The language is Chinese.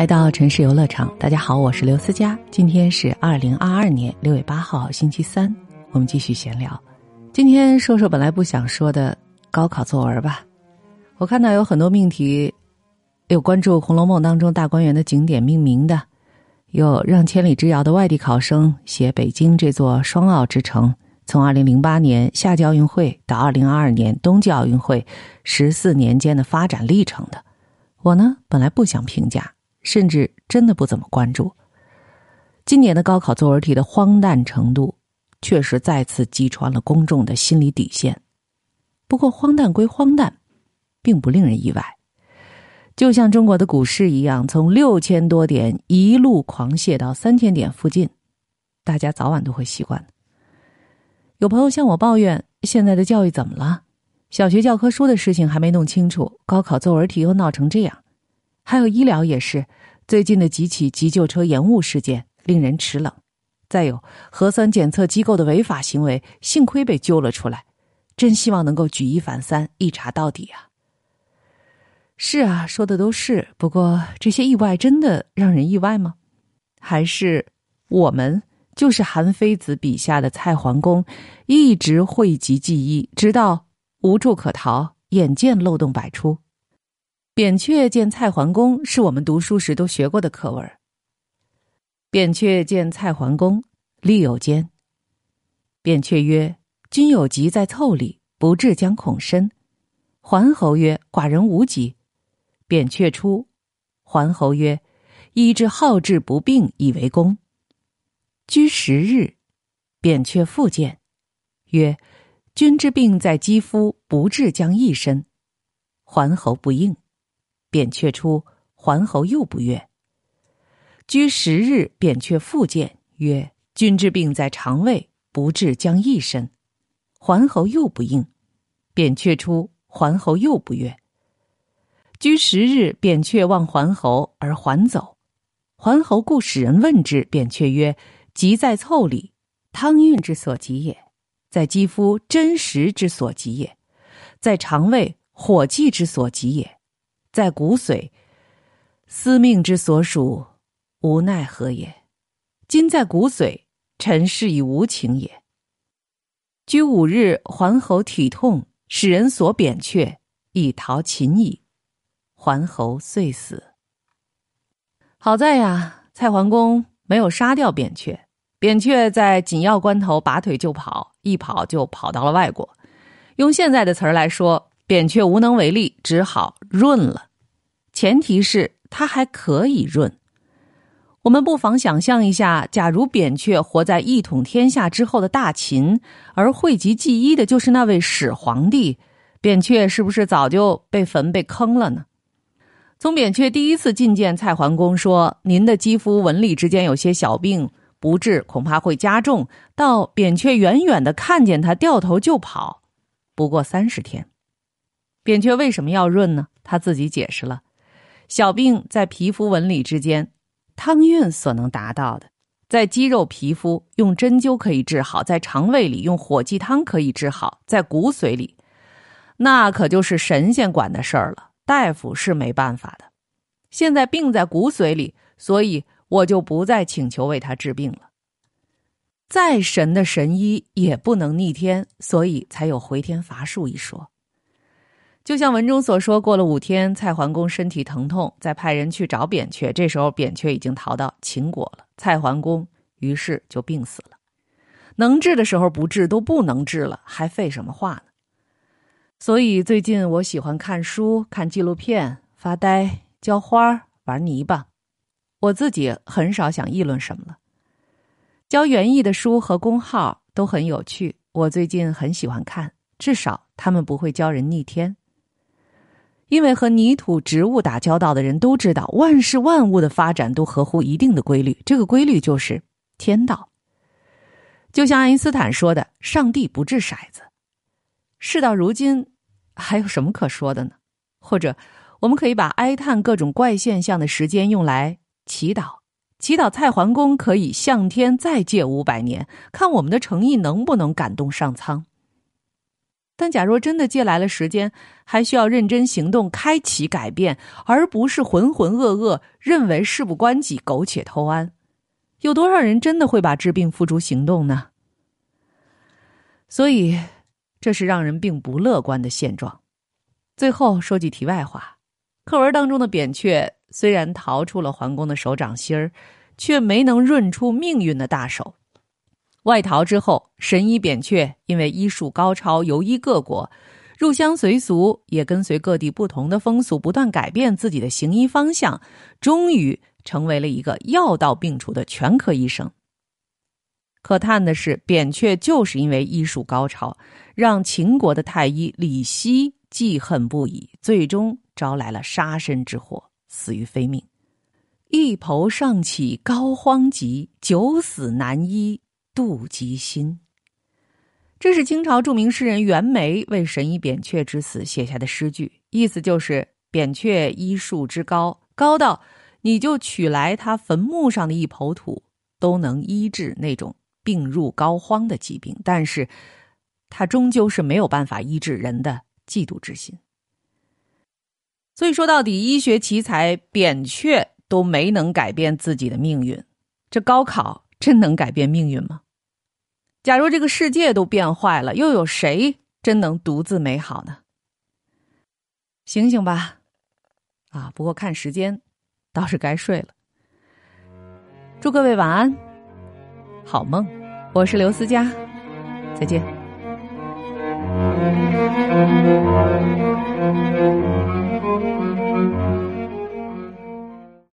来到城市游乐场，大家好，我是刘思佳。今天是二零二二年六月八号，星期三，我们继续闲聊。今天说说本来不想说的高考作文吧。我看到有很多命题，有关注《红楼梦》当中大观园的景点命名的，有让千里之遥的外地考生写北京这座双奥之城，从二零零八年夏季奥运会到二零二二年冬季奥运会十四年间的发展历程的。我呢，本来不想评价。甚至真的不怎么关注。今年的高考作文题的荒诞程度，确实再次击穿了公众的心理底线。不过，荒诞归荒诞，并不令人意外。就像中国的股市一样，从六千多点一路狂泻到三千点附近，大家早晚都会习惯。有朋友向我抱怨：现在的教育怎么了？小学教科书的事情还没弄清楚，高考作文题又闹成这样。还有医疗也是，最近的几起急救车延误事件令人齿冷。再有核酸检测机构的违法行为，幸亏被揪了出来，真希望能够举一反三，一查到底啊！是啊，说的都是。不过这些意外真的让人意外吗？还是我们就是韩非子笔下的蔡桓公，一直讳疾忌医，直到无处可逃，眼见漏洞百出。扁鹊见蔡桓公是我们读书时都学过的课文。扁鹊见蔡桓公，力有间。扁鹊曰：“君有疾在腠理，不治将恐深。”桓侯曰：“寡人无疾。”扁鹊出。桓侯曰：“医之好治不病，以为功。”居十日，扁鹊复见，曰：“君之病在肌肤，不治将益深。”桓侯不应。扁鹊出，桓侯又不悦。居十日，扁鹊复见，曰：“君之病在肠胃，不治将益深。”桓侯又不应。扁鹊出，桓侯又不悦。居十日，扁鹊望桓侯而还走。桓侯故使人问之，扁鹊曰：“疾在腠理，汤运之所及也；在肌肤，真实之所及也；在肠胃，火气之所及也。”在骨髓，司命之所属，无奈何也。今在骨髓，臣是以无情也。居五日，桓侯体痛，使人所扁鹊，以逃秦矣。桓侯遂死。好在呀，蔡桓公没有杀掉扁鹊，扁鹊在紧要关头拔腿就跑，一跑就跑到了外国。用现在的词儿来说。扁鹊无能为力，只好润了。前提是他还可以润。我们不妨想象一下，假如扁鹊活在一统天下之后的大秦，而讳疾忌医的就是那位始皇帝，扁鹊是不是早就被坟被坑了呢？从扁鹊第一次觐见蔡桓公，说您的肌肤纹理之间有些小病，不治恐怕会加重，到扁鹊远远的看见他掉头就跑，不过三十天。扁鹊为什么要润呢？他自己解释了：小病在皮肤纹理之间，汤运所能达到的，在肌肉皮肤用针灸可以治好，在肠胃里用火鸡汤可以治好，在骨髓里，那可就是神仙管的事儿了，大夫是没办法的。现在病在骨髓里，所以我就不再请求为他治病了。再神的神医也不能逆天，所以才有回天乏术一说。就像文中所说，过了五天，蔡桓公身体疼痛，再派人去找扁鹊。这时候，扁鹊已经逃到秦国了。蔡桓公于是就病死了。能治的时候不治，都不能治了，还废什么话呢？所以最近我喜欢看书、看纪录片、发呆、浇花、玩泥巴。我自己很少想议论什么了。教园艺的书和公号都很有趣，我最近很喜欢看，至少他们不会教人逆天。因为和泥土、植物打交道的人都知道，万事万物的发展都合乎一定的规律。这个规律就是天道。就像爱因斯坦说的：“上帝不掷骰子。”事到如今，还有什么可说的呢？或者，我们可以把哀叹各种怪现象的时间用来祈祷，祈祷蔡桓公可以向天再借五百年，看我们的诚意能不能感动上苍。但假若真的借来了时间，还需要认真行动，开启改变，而不是浑浑噩噩，认为事不关己，苟且偷安。有多少人真的会把治病付诸行动呢？所以，这是让人并不乐观的现状。最后说句题外话，课文当中的扁鹊虽然逃出了桓公的手掌心儿，却没能润出命运的大手。外逃之后，神医扁鹊因为医术高超，游医各国，入乡随俗，也跟随各地不同的风俗，不断改变自己的行医方向，终于成为了一个药到病除的全科医生。可叹的是，扁鹊就是因为医术高超，让秦国的太医李希记恨不已，最终招来了杀身之祸，死于非命。一抔上起高肓疾，九死难医。妒忌心，这是清朝著名诗人袁枚为神医扁鹊之死写下的诗句，意思就是扁鹊医术之高，高到你就取来他坟墓上的一抔土，都能医治那种病入膏肓的疾病，但是他终究是没有办法医治人的嫉妒之心。所以说到底，医学奇才扁鹊都没能改变自己的命运，这高考。真能改变命运吗？假如这个世界都变坏了，又有谁真能独自美好呢？醒醒吧！啊，不过看时间，倒是该睡了。祝各位晚安，好梦。我是刘思佳，再见。